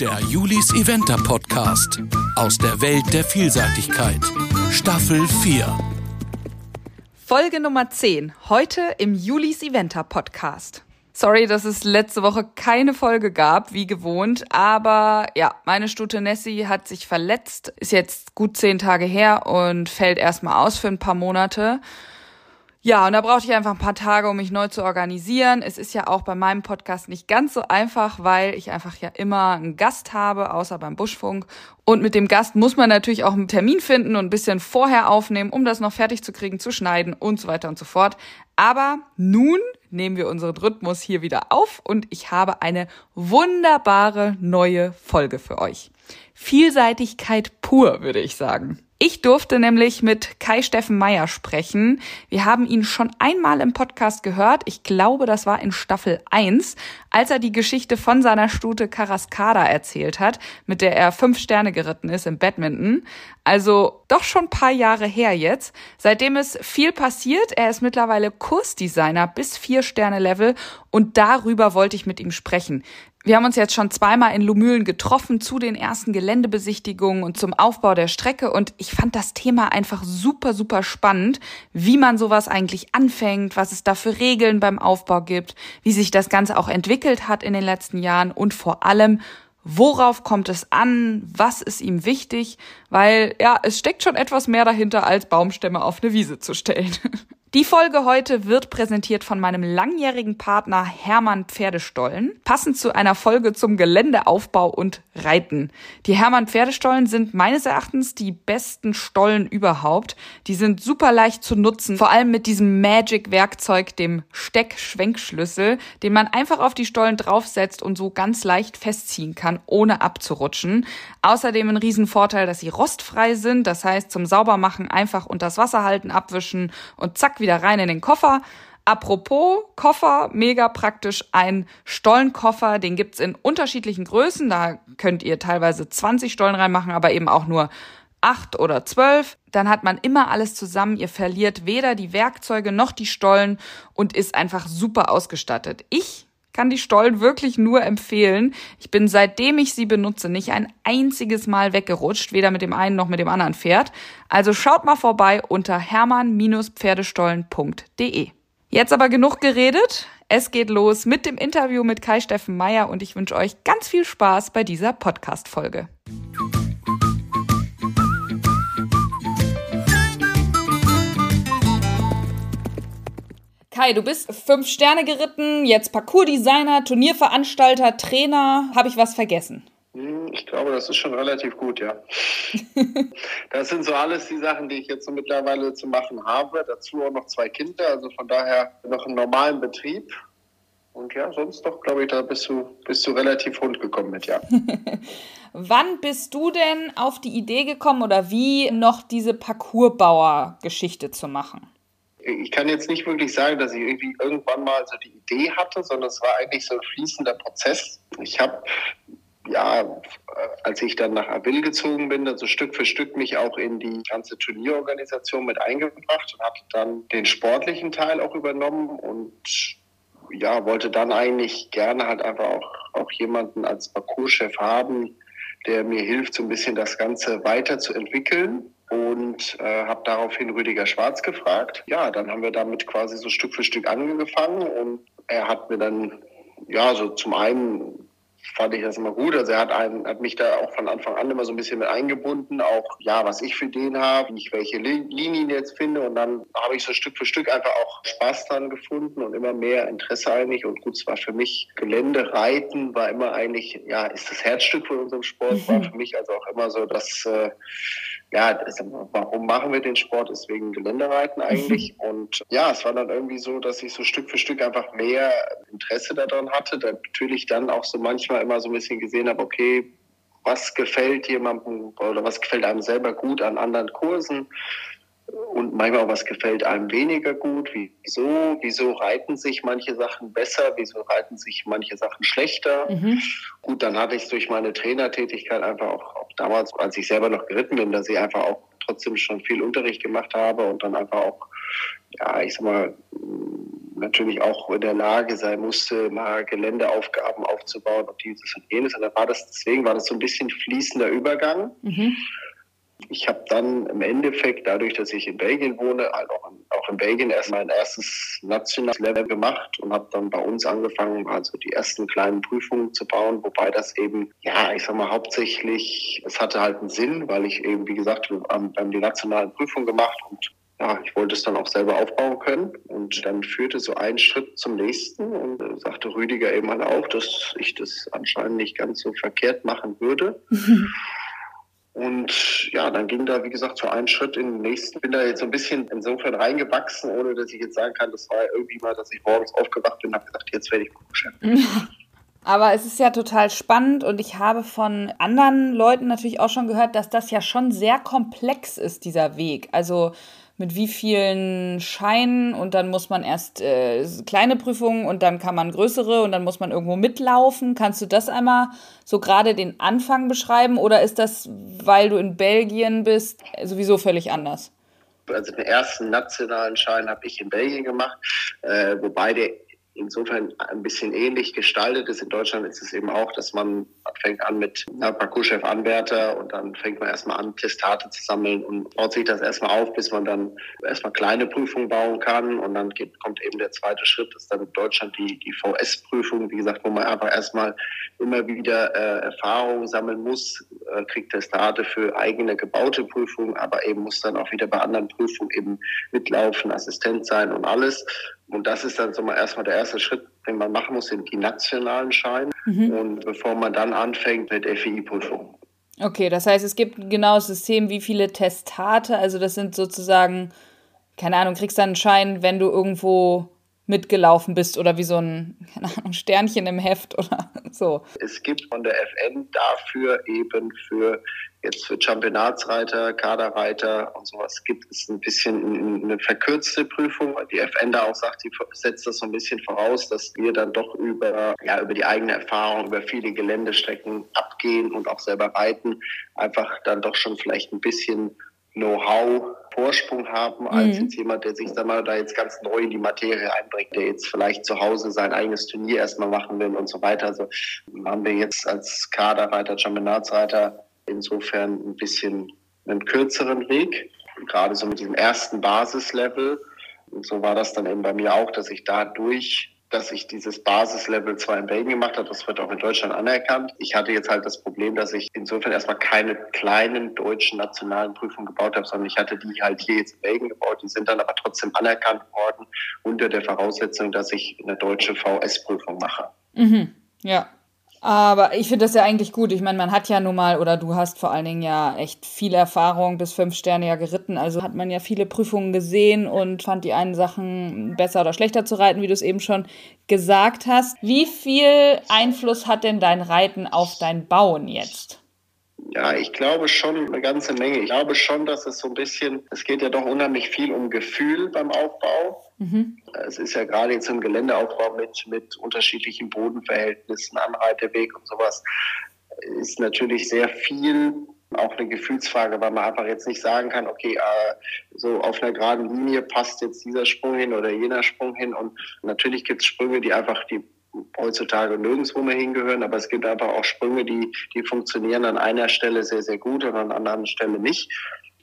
Der Julis Eventer Podcast aus der Welt der Vielseitigkeit. Staffel 4. Folge Nummer 10. Heute im Julis Eventer Podcast. Sorry, dass es letzte Woche keine Folge gab, wie gewohnt. Aber ja, meine Stute Nessie hat sich verletzt, ist jetzt gut zehn Tage her und fällt erstmal aus für ein paar Monate. Ja, und da brauchte ich einfach ein paar Tage, um mich neu zu organisieren. Es ist ja auch bei meinem Podcast nicht ganz so einfach, weil ich einfach ja immer einen Gast habe, außer beim Buschfunk. Und mit dem Gast muss man natürlich auch einen Termin finden und ein bisschen vorher aufnehmen, um das noch fertig zu kriegen, zu schneiden und so weiter und so fort. Aber nun nehmen wir unseren Rhythmus hier wieder auf und ich habe eine wunderbare neue Folge für euch. Vielseitigkeit pur, würde ich sagen. Ich durfte nämlich mit Kai Steffen Meyer sprechen. Wir haben ihn schon einmal im Podcast gehört. Ich glaube, das war in Staffel 1, als er die Geschichte von seiner Stute Karaskada erzählt hat, mit der er fünf Sterne geritten ist im Badminton. Also doch schon ein paar Jahre her jetzt. Seitdem ist viel passiert. Er ist mittlerweile Kursdesigner bis vier Sterne Level und darüber wollte ich mit ihm sprechen. Wir haben uns jetzt schon zweimal in Lumülen getroffen zu den ersten Geländebesichtigungen und zum Aufbau der Strecke und ich fand das Thema einfach super, super spannend, wie man sowas eigentlich anfängt, was es da für Regeln beim Aufbau gibt, wie sich das Ganze auch entwickelt hat in den letzten Jahren und vor allem, worauf kommt es an, was ist ihm wichtig, weil ja, es steckt schon etwas mehr dahinter, als Baumstämme auf eine Wiese zu stellen. Die Folge heute wird präsentiert von meinem langjährigen Partner Hermann Pferdestollen, passend zu einer Folge zum Geländeaufbau und Reiten. Die Hermann Pferdestollen sind meines Erachtens die besten Stollen überhaupt. Die sind super leicht zu nutzen, vor allem mit diesem Magic-Werkzeug, dem Steck-Schwenkschlüssel, den man einfach auf die Stollen draufsetzt und so ganz leicht festziehen kann, ohne abzurutschen. Außerdem ein Riesenvorteil, dass sie rostfrei sind, das heißt zum Saubermachen einfach unter das Wasser halten, abwischen und zack, wieder rein in den Koffer. Apropos Koffer, mega praktisch ein Stollenkoffer, den gibt's in unterschiedlichen Größen. Da könnt ihr teilweise 20 Stollen reinmachen, aber eben auch nur acht oder zwölf. Dann hat man immer alles zusammen. Ihr verliert weder die Werkzeuge noch die Stollen und ist einfach super ausgestattet. Ich kann die Stollen wirklich nur empfehlen. Ich bin seitdem ich sie benutze nicht ein einziges Mal weggerutscht, weder mit dem einen noch mit dem anderen Pferd. Also schaut mal vorbei unter hermann-pferdestollen.de. Jetzt aber genug geredet. Es geht los mit dem Interview mit Kai Steffen Meyer und ich wünsche euch ganz viel Spaß bei dieser Podcast-Folge. Kai, du bist fünf Sterne geritten, jetzt Parcours-Designer, Turnierveranstalter, Trainer. Habe ich was vergessen? Hm, ich glaube, das ist schon relativ gut, ja. das sind so alles die Sachen, die ich jetzt so mittlerweile zu machen habe. Dazu auch noch zwei Kinder, also von daher noch einen normalen Betrieb. Und ja, sonst doch, glaube ich, da bist du, bist du relativ rund gekommen mit, ja. Wann bist du denn auf die Idee gekommen oder wie noch diese Parcoursbauer-Geschichte zu machen? Ich kann jetzt nicht wirklich sagen, dass ich irgendwie irgendwann mal so die Idee hatte, sondern es war eigentlich so ein fließender Prozess. Ich habe ja, als ich dann nach Avil gezogen bin, dann so Stück für Stück mich auch in die ganze Turnierorganisation mit eingebracht und habe dann den sportlichen Teil auch übernommen und ja, wollte dann eigentlich gerne halt einfach auch, auch jemanden als Parcourschef haben, der mir hilft, so ein bisschen das Ganze weiterzuentwickeln und äh, habe daraufhin Rüdiger Schwarz gefragt. Ja, dann haben wir damit quasi so Stück für Stück angefangen und er hat mir dann, ja, so zum einen fand ich das immer gut. Also er hat, einen, hat mich da auch von Anfang an immer so ein bisschen mit eingebunden, auch ja, was ich für den habe, wie ich welche Linien jetzt finde. Und dann habe ich so Stück für Stück einfach auch Spaß dran gefunden und immer mehr Interesse eigentlich. Und gut, es war für mich Gelände, Reiten war immer eigentlich, ja, ist das Herzstück von unserem Sport, war für mich also auch immer so, dass äh, ja, das, warum machen wir den Sport? Ist wegen Geländereiten eigentlich. Und ja, es war dann irgendwie so, dass ich so Stück für Stück einfach mehr Interesse daran hatte. Da natürlich dann auch so manchmal immer so ein bisschen gesehen habe, okay, was gefällt jemandem oder was gefällt einem selber gut an anderen Kursen und manchmal auch was gefällt einem weniger gut. Wieso? Wieso reiten sich manche Sachen besser? Wieso reiten sich manche Sachen schlechter? Mhm. Gut, dann hatte ich durch meine Trainertätigkeit einfach auch, auch damals, als ich selber noch geritten bin, dass ich einfach auch trotzdem schon viel Unterricht gemacht habe und dann einfach auch, ja, ich sag mal, natürlich auch in der Lage sein musste, mal Geländeaufgaben aufzubauen und dieses und jenes. Und dann war das, deswegen war das so ein bisschen fließender Übergang. Mhm. Ich habe dann im Endeffekt, dadurch, dass ich in Belgien wohne, halt auch in, auch in Belgien erst mein erstes nationales Level gemacht und habe dann bei uns angefangen, also die ersten kleinen Prüfungen zu bauen, wobei das eben, ja, ich sag mal, hauptsächlich, es hatte halt einen Sinn, weil ich eben, wie gesagt, wir haben die nationalen Prüfungen gemacht und ja, ich wollte es dann auch selber aufbauen können. Und dann führte so ein Schritt zum nächsten und äh, sagte Rüdiger eben halt auch, dass ich das anscheinend nicht ganz so verkehrt machen würde. Und ja, dann ging da, wie gesagt, so ein Schritt in den nächsten. Bin da jetzt so ein bisschen insofern reingewachsen, ohne dass ich jetzt sagen kann, das war irgendwie mal, dass ich morgens aufgewacht bin und habe gesagt, jetzt werde ich Buchchef. Aber es ist ja total spannend und ich habe von anderen Leuten natürlich auch schon gehört, dass das ja schon sehr komplex ist, dieser Weg. Also mit wie vielen Scheinen und dann muss man erst äh, kleine Prüfungen und dann kann man größere und dann muss man irgendwo mitlaufen. Kannst du das einmal so gerade den Anfang beschreiben oder ist das, weil du in Belgien bist, sowieso völlig anders? Also den ersten nationalen Schein habe ich in Belgien gemacht, äh, wobei der insofern ein bisschen ähnlich gestaltet ist. In Deutschland ist es eben auch, dass man fängt an mit einer Parcourschef-Anwärter und dann fängt man erstmal an, Testate zu sammeln und baut sich das erstmal auf, bis man dann erstmal kleine Prüfungen bauen kann und dann geht, kommt eben der zweite Schritt, das ist dann in Deutschland die, die VS-Prüfung, wie gesagt, wo man einfach erstmal immer wieder äh, Erfahrungen sammeln muss, äh, kriegt Testate für eigene gebaute Prüfungen, aber eben muss dann auch wieder bei anderen Prüfungen eben mitlaufen, Assistent sein und alles. Und das ist dann so mal erstmal der erste Schritt, den man machen muss, sind die nationalen Scheine. Mhm. Und bevor man dann anfängt mit FEI-Prüfungen. Okay, das heißt, es gibt genau das System, wie viele Testate, also das sind sozusagen, keine Ahnung, kriegst dann einen Schein, wenn du irgendwo mitgelaufen bist oder wie so ein keine Ahnung, Sternchen im Heft oder so. Es gibt von der FN dafür eben für jetzt für Championatsreiter, Kaderreiter und sowas gibt es ein bisschen eine verkürzte Prüfung. Die FN da auch sagt, sie setzt das so ein bisschen voraus, dass wir dann doch über, ja, über die eigene Erfahrung, über viele Geländestrecken abgehen und auch selber reiten, einfach dann doch schon vielleicht ein bisschen Know-how Vorsprung haben als mhm. jetzt jemand, der sich sag mal, da jetzt ganz neu in die Materie einbringt, der jetzt vielleicht zu Hause sein eigenes Turnier erstmal machen will und so weiter. Also haben wir jetzt als Kaderreiter, Championatsreiter insofern ein bisschen einen kürzeren Weg, gerade so mit diesem ersten Basislevel. Und so war das dann eben bei mir auch, dass ich dadurch dass ich dieses Basislevel zwar in Belgien gemacht habe, das wird auch in Deutschland anerkannt. Ich hatte jetzt halt das Problem, dass ich insofern erstmal keine kleinen deutschen nationalen Prüfungen gebaut habe, sondern ich hatte die halt hier jetzt in Belgien gebaut. Die sind dann aber trotzdem anerkannt worden unter der Voraussetzung, dass ich eine deutsche VS-Prüfung mache. Mhm. Ja, aber ich finde das ja eigentlich gut. Ich meine, man hat ja nun mal, oder du hast vor allen Dingen ja echt viel Erfahrung, bis fünf Sterne ja geritten. Also hat man ja viele Prüfungen gesehen und fand die einen Sachen besser oder schlechter zu reiten, wie du es eben schon gesagt hast. Wie viel Einfluss hat denn dein Reiten auf dein Bauen jetzt? Ja, ich glaube schon eine ganze Menge. Ich glaube schon, dass es so ein bisschen, es geht ja doch unheimlich viel um Gefühl beim Aufbau. Mhm. Es ist ja gerade jetzt im Geländeaufbau mit, mit unterschiedlichen Bodenverhältnissen, Anreiteweg und sowas, ist natürlich sehr viel auch eine Gefühlsfrage, weil man einfach jetzt nicht sagen kann, okay, äh, so auf einer geraden Linie passt jetzt dieser Sprung hin oder jener Sprung hin. Und natürlich gibt es Sprünge, die einfach die heutzutage nirgendwo mehr hingehören, aber es gibt einfach auch Sprünge, die, die funktionieren an einer Stelle sehr, sehr gut und an einer anderen Stelle nicht.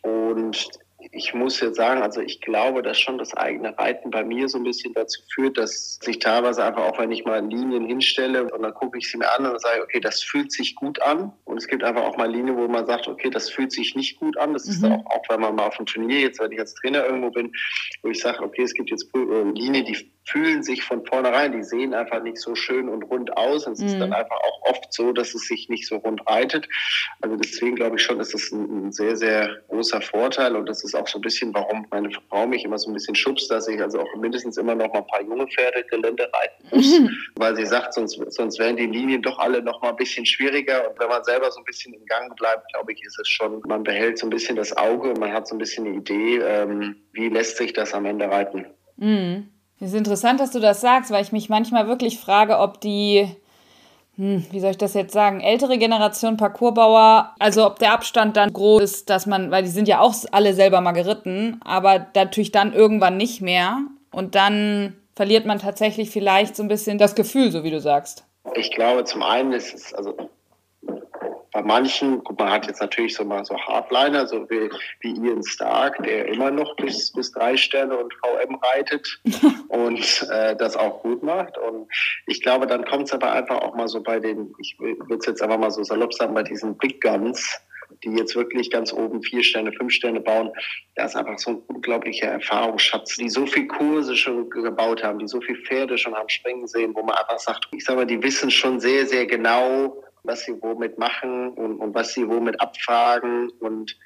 Und ich muss jetzt sagen, also ich glaube, dass schon das eigene Reiten bei mir so ein bisschen dazu führt, dass sich teilweise einfach auch, wenn ich mal Linien hinstelle und dann gucke ich sie mir an und sage, okay, das fühlt sich gut an. Und es gibt einfach auch mal Linien, wo man sagt, okay, das fühlt sich nicht gut an. Das mhm. ist auch, auch, wenn man mal auf dem Turnier, jetzt wenn ich als Trainer irgendwo bin, wo ich sage, okay, es gibt jetzt äh, Linien, die fühlen sich von vornherein, die sehen einfach nicht so schön und rund aus. Und es mhm. ist dann mhm. einfach auch oft so, dass es sich nicht so rund reitet. Also deswegen glaube ich schon, ist das ein, ein, sehr, sehr großer Vorteil. Und das ist auch so ein bisschen, warum meine Frau mich immer so ein bisschen schubst, dass ich also auch mindestens immer noch mal ein paar junge Pferde Gelände reiten muss. Mhm. Weil sie sagt, sonst, sonst wären die Linien doch alle noch mal ein bisschen schwieriger. Und wenn man selber so ein bisschen im Gang bleibt, glaube ich, ist es schon, man behält so ein bisschen das Auge und man hat so ein bisschen eine Idee, ähm, wie lässt sich das am Ende reiten. Mhm. Es ist interessant, dass du das sagst, weil ich mich manchmal wirklich frage, ob die, hm, wie soll ich das jetzt sagen, ältere Generation Parcoursbauer, also ob der Abstand dann groß ist, dass man, weil die sind ja auch alle selber mal geritten, aber natürlich dann irgendwann nicht mehr und dann verliert man tatsächlich vielleicht so ein bisschen das Gefühl, so wie du sagst. Ich glaube, zum einen ist es, also bei manchen, guck, man hat jetzt natürlich so mal so Hardliner, so wie, wie Ian Stark, der immer noch bis, bis drei Sterne und VM reitet und äh, das auch gut macht. Und ich glaube, dann kommt es aber einfach auch mal so bei den, ich würde es jetzt einfach mal so salopp sagen, bei diesen Big Guns, die jetzt wirklich ganz oben vier Sterne, fünf Sterne bauen, da ist einfach so ein unglaublicher Erfahrungsschatz, die so viel Kurse schon gebaut haben, die so viel Pferde schon haben springen sehen, wo man einfach sagt, ich sag mal, die wissen schon sehr, sehr genau, was sie womit machen und, und was sie womit abfragen und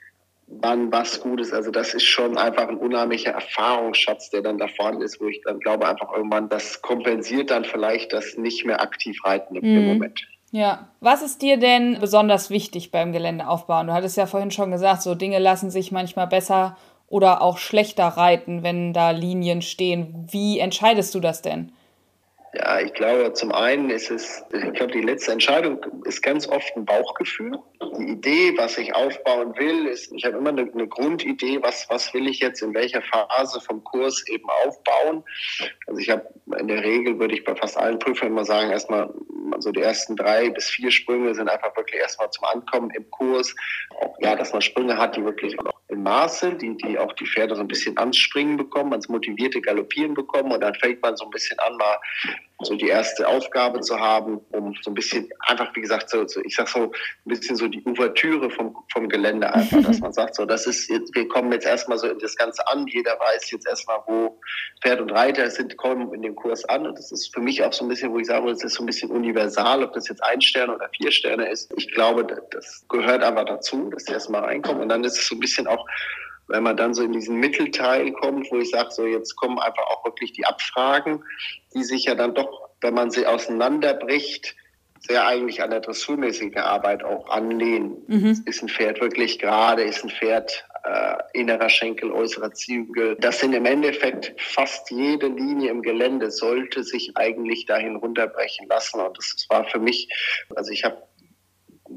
wann was gut ist. Also das ist schon einfach ein unheimlicher Erfahrungsschatz, der dann da vorne ist, wo ich dann glaube einfach irgendwann, das kompensiert dann vielleicht das nicht mehr aktiv reiten im, mhm. Moment. Ja, was ist dir denn besonders wichtig beim Geländeaufbauen? Du hattest ja vorhin schon gesagt, so Dinge lassen sich manchmal besser oder auch schlechter reiten, wenn da Linien stehen. Wie entscheidest du das denn? Ja, ich glaube, zum einen ist es, ich glaube, die letzte Entscheidung ist ganz oft ein Bauchgefühl. Die Idee, was ich aufbauen will, ist, ich habe immer eine, eine Grundidee, was, was will ich jetzt in welcher Phase vom Kurs eben aufbauen. Also ich habe in der Regel, würde ich bei fast allen Prüfern immer sagen, erstmal also die ersten drei bis vier Sprünge sind einfach wirklich erstmal zum Ankommen im Kurs. Ja, dass man Sprünge hat, die wirklich auch Maß sind, die, die auch die Pferde so ein bisschen anspringen bekommen, ans motivierte Galoppieren bekommen. Und dann fängt man so ein bisschen an, mal so die erste Aufgabe zu haben, um so ein bisschen einfach, wie gesagt, so, so ich sag so ein bisschen so die Ouvertüre vom, vom Gelände einfach, dass man sagt, so das ist jetzt, wir kommen jetzt erstmal so in das Ganze an, jeder weiß jetzt erstmal, wo Pferd und Reiter sind, kommen in dem Kurs an. Und das ist für mich auch so ein bisschen, wo ich sage, das ist so ein bisschen universal, ob das jetzt ein Stern oder vier Sterne ist. Ich glaube, das gehört einfach dazu, dass die erstmal reinkommen. Und dann ist es so ein bisschen auch wenn man dann so in diesen Mittelteil kommt, wo ich sage, so jetzt kommen einfach auch wirklich die Abfragen, die sich ja dann doch, wenn man sie auseinanderbricht, sehr eigentlich an der dressurmäßigen Arbeit auch anlehnen. Mhm. Ist ein Pferd wirklich gerade, ist ein Pferd äh, innerer Schenkel, äußerer Zügel. Das sind im Endeffekt fast jede Linie im Gelände sollte sich eigentlich dahin runterbrechen lassen. Und das war für mich, also ich habe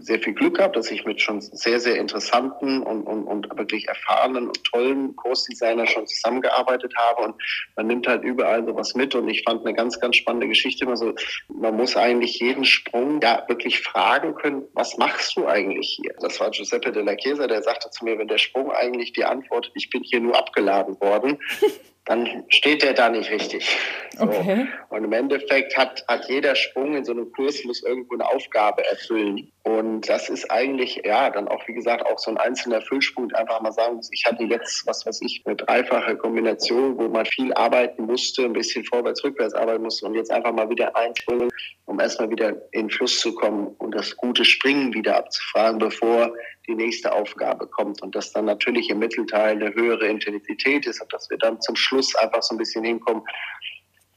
sehr viel Glück gehabt, dass ich mit schon sehr, sehr interessanten und, und, und wirklich erfahrenen und tollen Kursdesigner schon zusammengearbeitet habe. Und man nimmt halt überall sowas mit. Und ich fand eine ganz, ganz spannende Geschichte immer so, man muss eigentlich jeden Sprung ja wirklich fragen können, was machst du eigentlich hier? Das war Giuseppe de la Chiesa, der sagte zu mir, wenn der Sprung eigentlich die Antwort, ich bin hier nur abgeladen worden, dann steht der da nicht richtig. So. Okay. Und im Endeffekt hat, hat jeder Sprung in so einem Kurs muss irgendwo eine Aufgabe erfüllen. Und das ist eigentlich, ja, dann auch, wie gesagt, auch so ein einzelner Füllspunkt. Einfach mal sagen, ich hatte jetzt, was weiß ich, eine dreifache Kombination, wo man viel arbeiten musste, ein bisschen vorwärts, rückwärts arbeiten musste und jetzt einfach mal wieder einspringen, um erstmal wieder in den Fluss zu kommen und das gute Springen wieder abzufragen, bevor die nächste Aufgabe kommt und dass dann natürlich im Mittelteil eine höhere Intensität ist und dass wir dann zum Schluss einfach so ein bisschen hinkommen,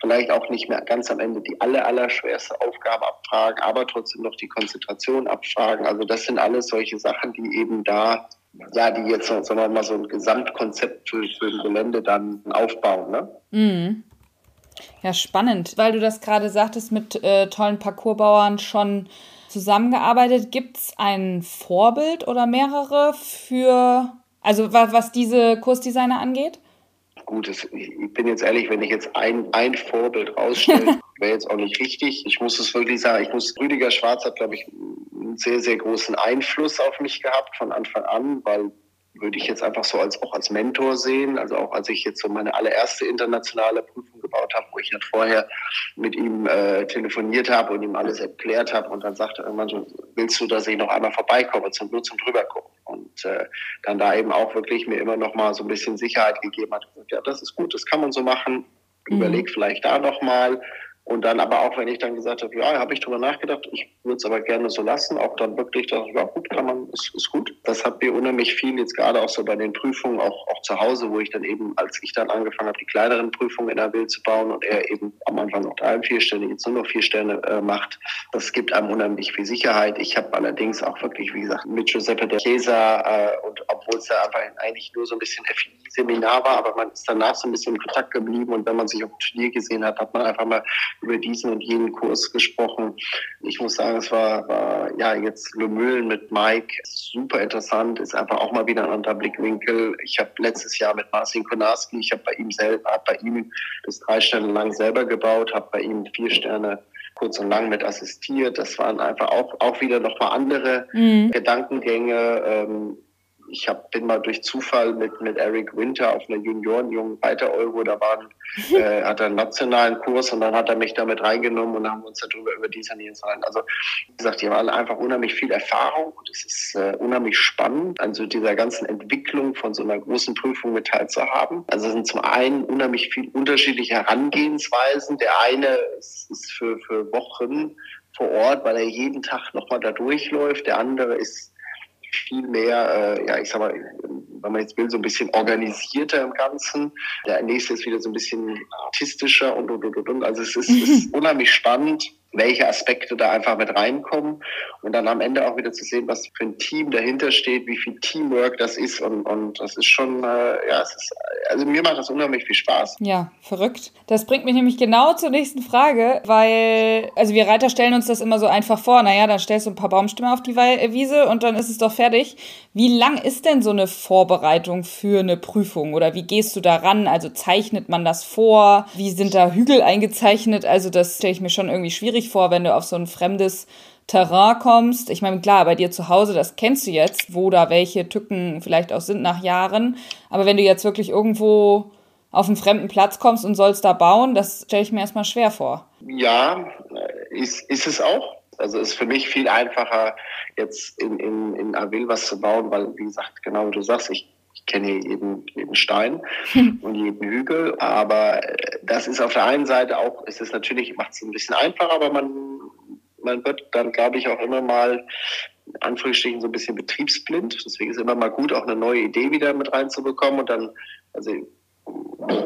vielleicht auch nicht mehr ganz am Ende die aller, aller schwerste Aufgabe abfragen, aber trotzdem noch die Konzentration abfragen. Also das sind alles solche Sachen, die eben da, ja, die jetzt, sagen wir mal, so ein Gesamtkonzept für, für ein Gelände dann aufbauen. Ne? Mhm. Ja, spannend, weil du das gerade sagtest, mit äh, tollen Parcoursbauern schon zusammengearbeitet. Gibt es ein Vorbild oder mehrere für, also was, was diese Kursdesigner angeht? Gut, das, ich bin jetzt ehrlich, wenn ich jetzt ein, ein Vorbild rausstelle, wäre jetzt auch nicht richtig. Ich muss es wirklich sagen, ich muss, Rüdiger Schwarz hat, glaube ich, einen sehr, sehr großen Einfluss auf mich gehabt von Anfang an, weil würde ich jetzt einfach so als auch als Mentor sehen. Also auch als ich jetzt so meine allererste internationale Prüfung gebaut habe, wo ich halt vorher mit ihm äh, telefoniert habe und ihm alles erklärt habe und dann sagte er irgendwann so, willst du, dass ich noch einmal vorbeikomme, zum, nur zum drüber gucken. Und äh, dann da eben auch wirklich mir immer noch mal so ein bisschen Sicherheit gegeben hat. Ja, das ist gut, das kann man so machen. Mhm. Überleg vielleicht da noch mal und dann aber auch, wenn ich dann gesagt habe, ja, habe ich drüber nachgedacht, ich würde es aber gerne so lassen, auch dann wirklich, dass, ja gut, kann man, ist, ist gut. Das hat mir unheimlich viel jetzt gerade auch so bei den Prüfungen, auch, auch zu Hause, wo ich dann eben, als ich dann angefangen habe, die kleineren Prüfungen in der Wild zu bauen und er eben am Anfang noch drei, vier Sterne, jetzt nur noch vier Sterne äh, macht, das gibt einem unheimlich viel Sicherheit. Ich habe allerdings auch wirklich, wie gesagt, mit Giuseppe de Chiesa äh, und obwohl es da einfach eigentlich nur so ein bisschen FI-Seminar war, aber man ist danach so ein bisschen in Kontakt geblieben und wenn man sich auf dem Turnier gesehen hat, hat man einfach mal über diesen und jenen Kurs gesprochen. Ich muss sagen, es war, war ja jetzt Lömühlen mit Mike super interessant, ist einfach auch mal wieder ein anderer Blickwinkel. Ich habe letztes Jahr mit Marcin Konarski, ich habe bei ihm selber, habe bei ihm das drei Sterne lang selber gebaut, habe bei ihm vier Sterne kurz und lang mit assistiert. Das waren einfach auch, auch wieder nochmal andere mhm. Gedankengänge. Ähm, ich hab, bin mal durch Zufall mit, mit Eric Winter auf einer Junioren-Jungen weiter Euro, da waren, äh, hat er einen nationalen Kurs und dann hat er mich damit reingenommen und dann haben wir uns darüber über dies und jenes rein. Also, wie gesagt, die haben alle einfach unheimlich viel Erfahrung und es ist äh, unheimlich spannend, also dieser ganzen Entwicklung von so einer großen Prüfung mit teilzuhaben. Also es sind zum einen unheimlich viel unterschiedliche Herangehensweisen. Der eine ist, ist für, für Wochen vor Ort, weil er jeden Tag nochmal da durchläuft. Der andere ist viel mehr, äh, ja, ich sag mal, wenn man jetzt will, so ein bisschen organisierter im Ganzen. Der nächste ist wieder so ein bisschen artistischer und, und, und, und. Also es ist, es ist unheimlich spannend welche Aspekte da einfach mit reinkommen und dann am Ende auch wieder zu sehen, was für ein Team dahinter steht, wie viel Teamwork das ist und, und das ist schon, äh, ja, es ist, also mir macht das unheimlich viel Spaß. Ja, verrückt. Das bringt mich nämlich genau zur nächsten Frage, weil, also wir Reiter stellen uns das immer so einfach vor, naja, dann stellst du ein paar Baumstämme auf die Wiese und dann ist es doch fertig. Wie lang ist denn so eine Vorbereitung für eine Prüfung oder wie gehst du daran? Also zeichnet man das vor? Wie sind da Hügel eingezeichnet? Also das stelle ich mir schon irgendwie schwierig schwierig vor, wenn du auf so ein fremdes Terrain kommst. Ich meine, klar, bei dir zu Hause, das kennst du jetzt, wo da welche Tücken vielleicht auch sind nach Jahren. Aber wenn du jetzt wirklich irgendwo auf einen fremden Platz kommst und sollst da bauen, das stelle ich mir erstmal schwer vor. Ja, ist, ist es auch. Also ist für mich viel einfacher, jetzt in, in, in Avil was zu bauen, weil, wie gesagt, genau wie du sagst, ich ich kenne jeden, jeden Stein und jeden Hügel, aber äh, das ist auf der einen Seite auch, ist es natürlich, macht es ein bisschen einfacher, aber man, man wird dann, glaube ich, auch immer mal in Anführungsstrichen so ein bisschen betriebsblind. Deswegen ist es immer mal gut, auch eine neue Idee wieder mit reinzubekommen und dann, also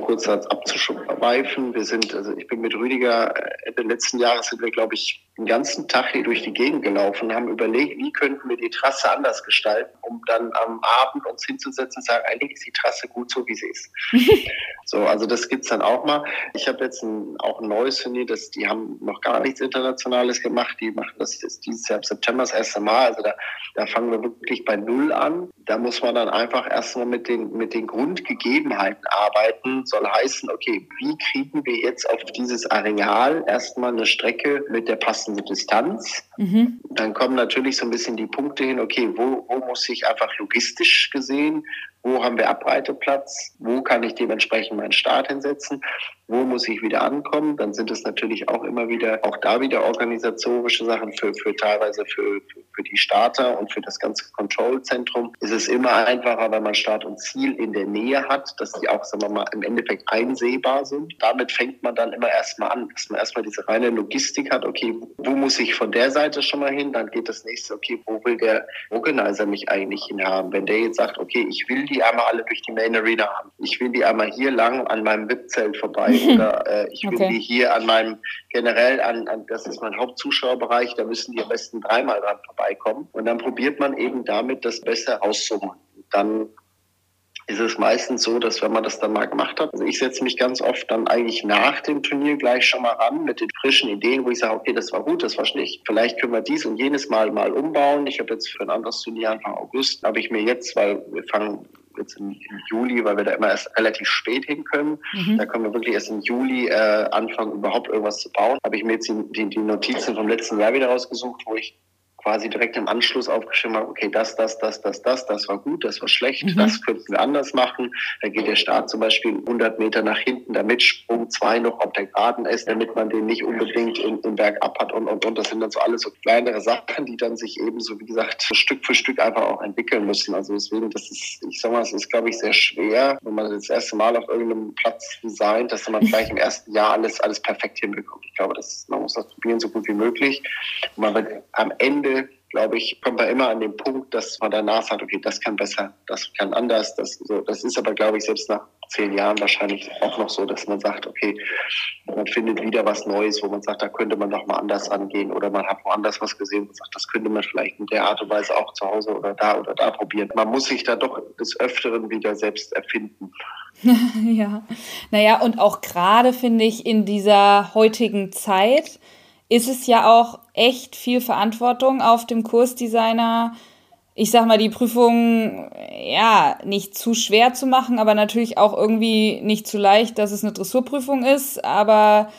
kurz abzuschweifen. Wir sind, also ich bin mit Rüdiger äh, Ende letzten Jahres sind wir, glaube ich, den ganzen Tag hier durch die Gegend gelaufen, haben überlegt, wie könnten wir die Trasse anders gestalten, um dann am Abend uns hinzusetzen und sagen, eigentlich ist die Trasse gut so, wie sie ist. so, also das gibt's dann auch mal. Ich habe jetzt ein, auch ein neues Turnier, das, die haben noch gar nichts Internationales gemacht. Die machen das jetzt dieses Jahr im September das erste Mal. Also da, da fangen wir wirklich bei Null an. Da muss man dann einfach erstmal mit den, mit den Grundgegebenheiten arbeiten. Soll heißen, okay, wie kriegen wir jetzt auf dieses Areal erstmal eine Strecke mit der passenden passende Distanz. Mhm. Dann kommen natürlich so ein bisschen die Punkte hin, okay, wo, wo muss ich einfach logistisch gesehen wo haben wir Abreiteplatz, wo kann ich dementsprechend meinen Start hinsetzen, wo muss ich wieder ankommen. Dann sind es natürlich auch immer wieder, auch da wieder organisatorische Sachen für, für teilweise für, für, die Starter und für das ganze Kontrollzentrum. Ist immer einfacher, wenn man Start und Ziel in der Nähe hat, dass die auch, sagen wir mal, im Endeffekt einsehbar sind. Damit fängt man dann immer erstmal an, dass man erstmal diese reine Logistik hat. Okay, wo muss ich von der Seite schon mal hin? Dann geht das nächste, okay, wo will der Organizer mich eigentlich hinhaben? Wenn der jetzt sagt, okay, ich will die die einmal alle durch die Main Arena haben. Ich will die einmal hier lang an meinem VIP-Zelt vorbei oder äh, ich will okay. die hier an meinem generell an, an, das ist mein Hauptzuschauerbereich, da müssen die am besten dreimal dran vorbeikommen. Und dann probiert man eben damit das besser rauszuholen. Dann ist es meistens so, dass wenn man das dann mal gemacht hat, also ich setze mich ganz oft dann eigentlich nach dem Turnier gleich schon mal ran mit den frischen Ideen, wo ich sage, okay, das war gut, das war schlecht. Vielleicht können wir dies und jenes Mal mal umbauen. Ich habe jetzt für ein anderes Turnier Anfang August, habe ich mir jetzt, weil wir fangen jetzt im, Juli, weil wir da immer erst relativ spät hin können. Mhm. Da können wir wirklich erst im Juli äh, anfangen, überhaupt irgendwas zu bauen. Habe ich mir jetzt die, die, die Notizen vom letzten Jahr wieder rausgesucht, wo ich quasi direkt im Anschluss aufgeschrieben habe, okay, das, das, das, das, das, das war gut, das war schlecht, mhm. das könnten wir anders machen. Da geht der Start zum Beispiel 100 Meter nach hinten, damit Sprung 2 noch auf der Geraden ist, damit man den nicht unbedingt im, im Berg ab hat und, und, und. Das sind dann so alles so kleinere Sachen, die dann sich eben so, wie gesagt, Stück für Stück einfach auch entwickeln müssen. Also deswegen, das ist, ich sag mal, es ist, glaube ich, sehr schwer, wenn man das erste Mal auf irgendeinem Platz designt, dass man gleich im ersten Jahr alles, alles perfekt hinbekommt. Ich glaube, das, man muss das probieren, so gut wie möglich. Und man wird am Ende glaube ich, kommt man immer an den Punkt, dass man danach sagt, okay, das kann besser, das kann anders. Das, so, das ist aber, glaube ich, selbst nach zehn Jahren wahrscheinlich auch noch so, dass man sagt, okay, man findet wieder was Neues, wo man sagt, da könnte man doch mal anders angehen oder man hat woanders was gesehen und sagt, das könnte man vielleicht in der Art und Weise auch zu Hause oder da oder da probieren. Man muss sich da doch des Öfteren wieder selbst erfinden. ja, naja, und auch gerade finde ich in dieser heutigen Zeit ist es ja auch echt viel Verantwortung auf dem Kursdesigner. Ich sag mal, die Prüfung ja nicht zu schwer zu machen, aber natürlich auch irgendwie nicht zu leicht, dass es eine Dressurprüfung ist. Aber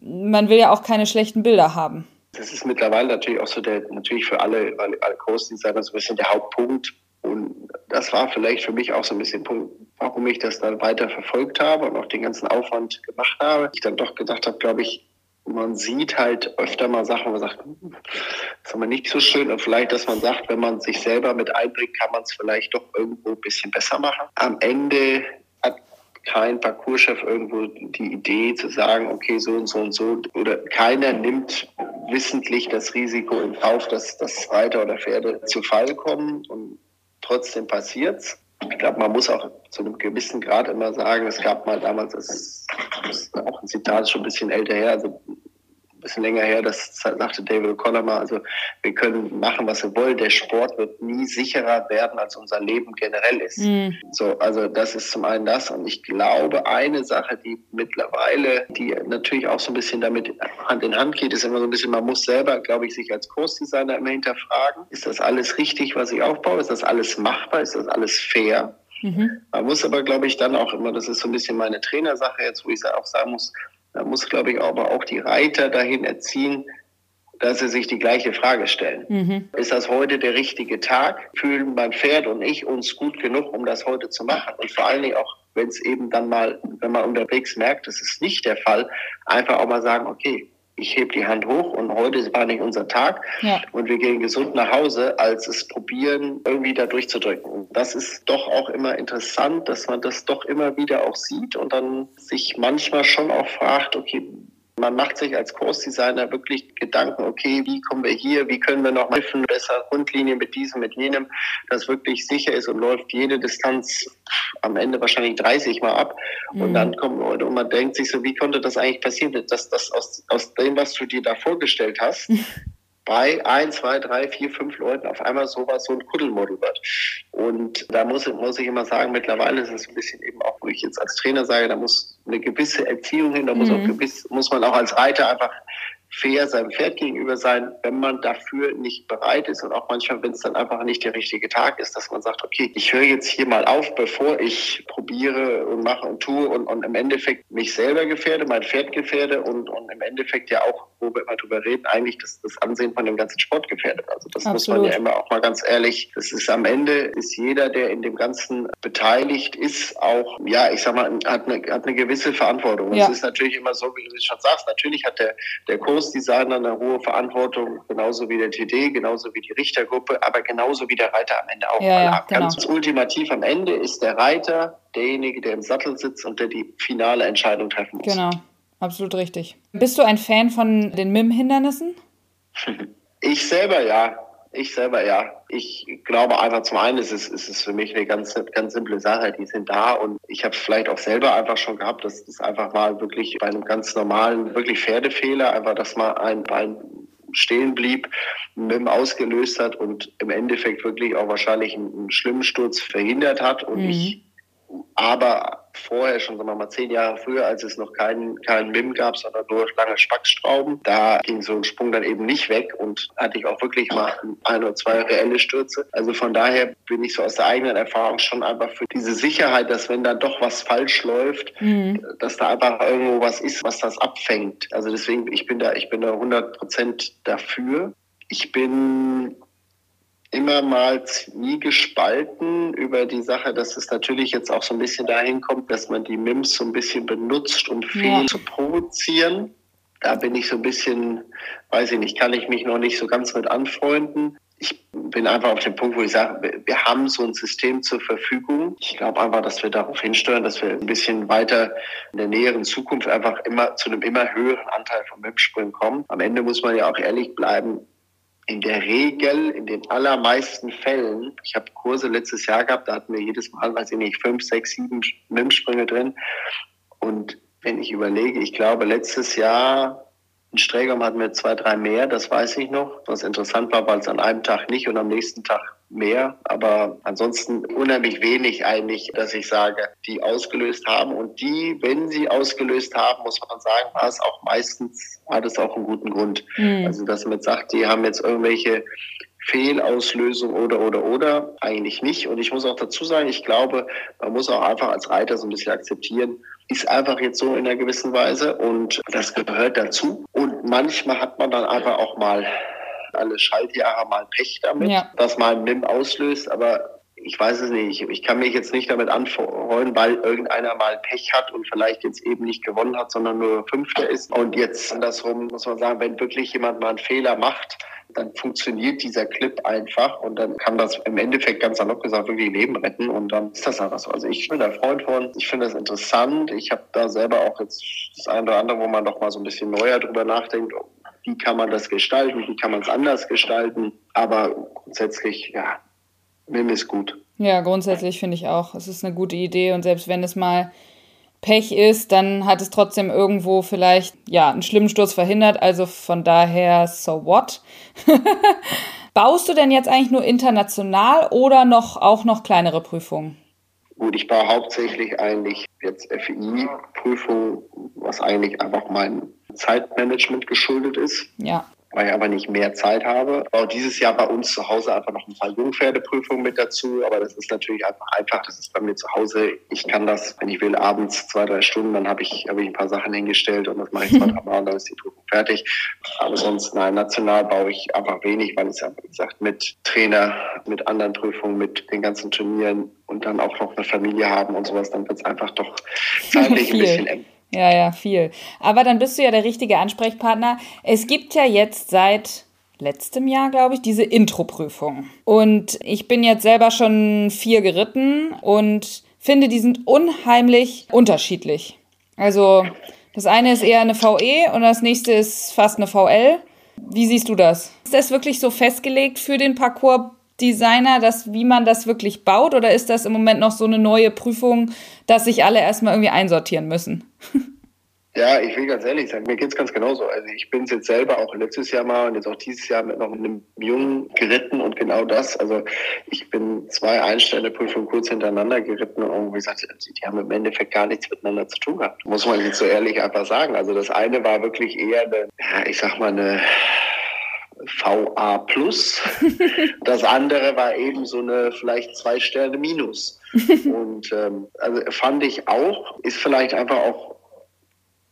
man will ja auch keine schlechten Bilder haben. Das ist mittlerweile natürlich auch so der, natürlich für alle, alle, Kursdesigner so ein bisschen der Hauptpunkt. Und das war vielleicht für mich auch so ein bisschen Punkt, warum ich das dann weiter verfolgt habe und auch den ganzen Aufwand gemacht habe. Ich dann doch gedacht habe, glaube ich, man sieht halt öfter mal Sachen, wo man sagt, hm, ist aber nicht so schön. Und vielleicht, dass man sagt, wenn man sich selber mit einbringt, kann man es vielleicht doch irgendwo ein bisschen besser machen. Am Ende hat kein Parcourschef irgendwo die Idee zu sagen, okay, so und so und so. Oder keiner nimmt wissentlich das Risiko in Kauf, dass, dass Reiter oder Pferde zu Fall kommen. Und trotzdem passiert's. Ich glaube, man muss auch zu einem gewissen Grad immer sagen, es gab mal damals, das ist auch ein Zitat, schon ein bisschen älter her, also ein bisschen länger her, das sagte David O'Connor mal, also wir können machen, was wir wollen. Der Sport wird nie sicherer werden, als unser Leben generell ist. Mhm. So, also das ist zum einen das. Und ich glaube, eine Sache, die mittlerweile, die natürlich auch so ein bisschen damit Hand in Hand geht, ist immer so ein bisschen, man muss selber, glaube ich, sich als Kursdesigner immer hinterfragen, ist das alles richtig, was ich aufbaue? Ist das alles machbar? Ist das alles fair? Mhm. Man muss aber, glaube ich, dann auch immer, das ist so ein bisschen meine Trainersache jetzt, wo ich auch sagen muss, da muss, glaube ich, aber auch die Reiter dahin erziehen, dass sie sich die gleiche Frage stellen. Mhm. Ist das heute der richtige Tag? Fühlen mein Pferd und ich uns gut genug, um das heute zu machen? Und vor allen Dingen auch, wenn es eben dann mal, wenn man unterwegs merkt, das ist nicht der Fall, einfach auch mal sagen, okay, ich heb die Hand hoch und heute war nicht unser Tag ja. und wir gehen gesund nach Hause, als es probieren, irgendwie da durchzudrücken. Und das ist doch auch immer interessant, dass man das doch immer wieder auch sieht und dann sich manchmal schon auch fragt, okay, man macht sich als Kursdesigner wirklich Gedanken, okay, wie kommen wir hier, wie können wir noch helfen, besser Grundlinie mit diesem, mit jenem, das wirklich sicher ist und läuft jede Distanz am Ende wahrscheinlich 30 Mal ab. Mhm. Und dann kommen Leute und man denkt sich so, wie konnte das eigentlich passieren, dass das aus, aus dem, was du dir da vorgestellt hast, bei ein, zwei, drei, vier, fünf Leuten auf einmal sowas, so ein Kuddelmuddel wird. Und da muss, muss ich immer sagen, mittlerweile ist es ein bisschen eben auch, wo ich jetzt als Trainer sage, da muss eine gewisse Erziehung hin, da muss, auch mhm. gewiss, muss man auch als Reiter einfach fair seinem Pferd gegenüber sein, wenn man dafür nicht bereit ist und auch manchmal, wenn es dann einfach nicht der richtige Tag ist, dass man sagt, okay, ich höre jetzt hier mal auf, bevor ich probiere und mache und tue und, und im Endeffekt mich selber gefährde, mein Pferd gefährde und, und im Endeffekt ja auch, wo wir immer drüber reden, eigentlich das, das Ansehen von dem ganzen Sport gefährdet. Also das Absolut. muss man ja immer auch mal ganz ehrlich, das ist am Ende, ist jeder, der in dem Ganzen beteiligt ist, auch, ja, ich sag mal, hat eine, hat eine gewisse Verantwortung. Ja. Es ist natürlich immer so, wie du es schon sagst, natürlich hat der, der Kurs Großdesigner eine hohe Verantwortung, genauso wie der TD, genauso wie die Richtergruppe, aber genauso wie der Reiter am Ende auch. Ja, ja, genau. Ganz ultimativ am Ende ist der Reiter derjenige, der im Sattel sitzt und der die finale Entscheidung treffen muss. Genau, absolut richtig. Bist du ein Fan von den MIM-Hindernissen? Ich selber ja. Ich selber ja. Ich glaube einfach zum einen ist es, ist es für mich eine ganz, ganz simple Sache. Die sind da und ich habe es vielleicht auch selber einfach schon gehabt, dass das einfach mal wirklich bei einem ganz normalen, wirklich Pferdefehler, einfach, dass mal ein Bein stehen blieb, mit dem ausgelöst hat und im Endeffekt wirklich auch wahrscheinlich einen, einen schlimmen Sturz verhindert hat und mhm. ich aber vorher, schon sagen wir mal zehn Jahre früher, als es noch keinen keinen MIM gab, sondern nur lange Spackstrauben, da ging so ein Sprung dann eben nicht weg und hatte ich auch wirklich mal ein oder zwei reelle Stürze. Also von daher bin ich so aus der eigenen Erfahrung schon einfach für diese Sicherheit, dass wenn da doch was falsch läuft, mhm. dass da einfach irgendwo was ist, was das abfängt. Also deswegen, ich bin da, ich bin da 100 Prozent dafür. Ich bin immer mal nie gespalten über die Sache, dass es natürlich jetzt auch so ein bisschen dahin kommt, dass man die MIMS so ein bisschen benutzt, um viel ja. zu provozieren. Da bin ich so ein bisschen, weiß ich nicht, kann ich mich noch nicht so ganz mit anfreunden. Ich bin einfach auf dem Punkt, wo ich sage, wir haben so ein System zur Verfügung. Ich glaube einfach, dass wir darauf hinsteuern, dass wir ein bisschen weiter in der näheren Zukunft einfach immer zu einem immer höheren Anteil von MIM-Sprüngen kommen. Am Ende muss man ja auch ehrlich bleiben, in der Regel, in den allermeisten Fällen, ich habe Kurse letztes Jahr gehabt, da hatten wir jedes Mal, weiß ich nicht, fünf, sechs, sieben MIM-Sprünge drin. Und wenn ich überlege, ich glaube, letztes Jahr In Strägam hatten wir zwei, drei mehr, das weiß ich noch. Was interessant war, weil es an einem Tag nicht und am nächsten Tag mehr. Aber ansonsten unheimlich wenig eigentlich, dass ich sage, die ausgelöst haben. Und die, wenn sie ausgelöst haben, muss man sagen, war es auch meistens, hat es auch einen guten Grund. Mhm. Also, dass man jetzt sagt, die haben jetzt irgendwelche Fehlauslösung oder, oder, oder, eigentlich nicht. Und ich muss auch dazu sagen, ich glaube, man muss auch einfach als Reiter so ein bisschen akzeptieren, ist einfach jetzt so in einer gewissen Weise und das gehört dazu. Und manchmal hat man dann einfach auch mal alle Schaltjahre mal Pech damit, ja. dass mal ein MIM auslöst, aber ich weiß es nicht. Ich kann mich jetzt nicht damit anfreuen, weil irgendeiner mal Pech hat und vielleicht jetzt eben nicht gewonnen hat, sondern nur Fünfter ist. Und jetzt andersrum muss man sagen, wenn wirklich jemand mal einen Fehler macht, dann funktioniert dieser Clip einfach und dann kann das im Endeffekt ganz salopp gesagt wirklich Leben retten und dann ist das einfach so. Also ich bin da Freund von, ich finde das interessant. Ich habe da selber auch jetzt das eine oder andere, wo man doch mal so ein bisschen neuer drüber nachdenkt, wie kann man das gestalten, wie kann man es anders gestalten. Aber grundsätzlich, ja, Mim ist gut. Ja, grundsätzlich finde ich auch, es ist eine gute Idee und selbst wenn es mal Pech ist, dann hat es trotzdem irgendwo vielleicht ja einen schlimmen Sturz verhindert. Also von daher, so what? Baust du denn jetzt eigentlich nur international oder noch auch noch kleinere Prüfungen? Gut, ich baue hauptsächlich eigentlich jetzt FI-Prüfungen, was eigentlich einfach mein Zeitmanagement geschuldet ist. Ja weil ich aber nicht mehr Zeit habe. Auch dieses Jahr bei uns zu Hause einfach noch ein paar Jungpferdeprüfungen mit dazu, aber das ist natürlich einfach einfach. Das ist bei mir zu Hause. Ich kann das, wenn ich will, abends zwei, drei Stunden, dann habe ich, habe ich ein paar Sachen hingestellt und das mache ich zwei, drei Mal und dann ist die Prüfung fertig. Aber sonst, nein, national baue ich einfach wenig, weil es einfach, wie gesagt, mit Trainer, mit anderen Prüfungen, mit den ganzen Turnieren und dann auch noch eine Familie haben und sowas, dann wird es einfach doch zeitlich ein bisschen eng. Ja, ja, viel. Aber dann bist du ja der richtige Ansprechpartner. Es gibt ja jetzt seit letztem Jahr, glaube ich, diese Intro-Prüfung. Und ich bin jetzt selber schon vier geritten und finde, die sind unheimlich unterschiedlich. Also das eine ist eher eine VE und das nächste ist fast eine VL. Wie siehst du das? Ist das wirklich so festgelegt für den Parcours Designer, dass, wie man das wirklich baut? Oder ist das im Moment noch so eine neue Prüfung, dass sich alle erstmal irgendwie einsortieren müssen? Ja, ich will ganz ehrlich sagen, mir geht's ganz genauso. Also ich bin jetzt selber auch letztes Jahr mal und jetzt auch dieses Jahr mit noch einem Jungen geritten und genau das. Also ich bin zwei Einstelleprüfungen kurz hintereinander geritten und wie gesagt, die haben im Endeffekt gar nichts miteinander zu tun gehabt. Muss man jetzt so ehrlich einfach sagen. Also das eine war wirklich eher eine, ja, ich sag mal eine VA plus. Das andere war eben so eine vielleicht zwei Sterne minus. Und ähm, also fand ich auch, ist vielleicht einfach auch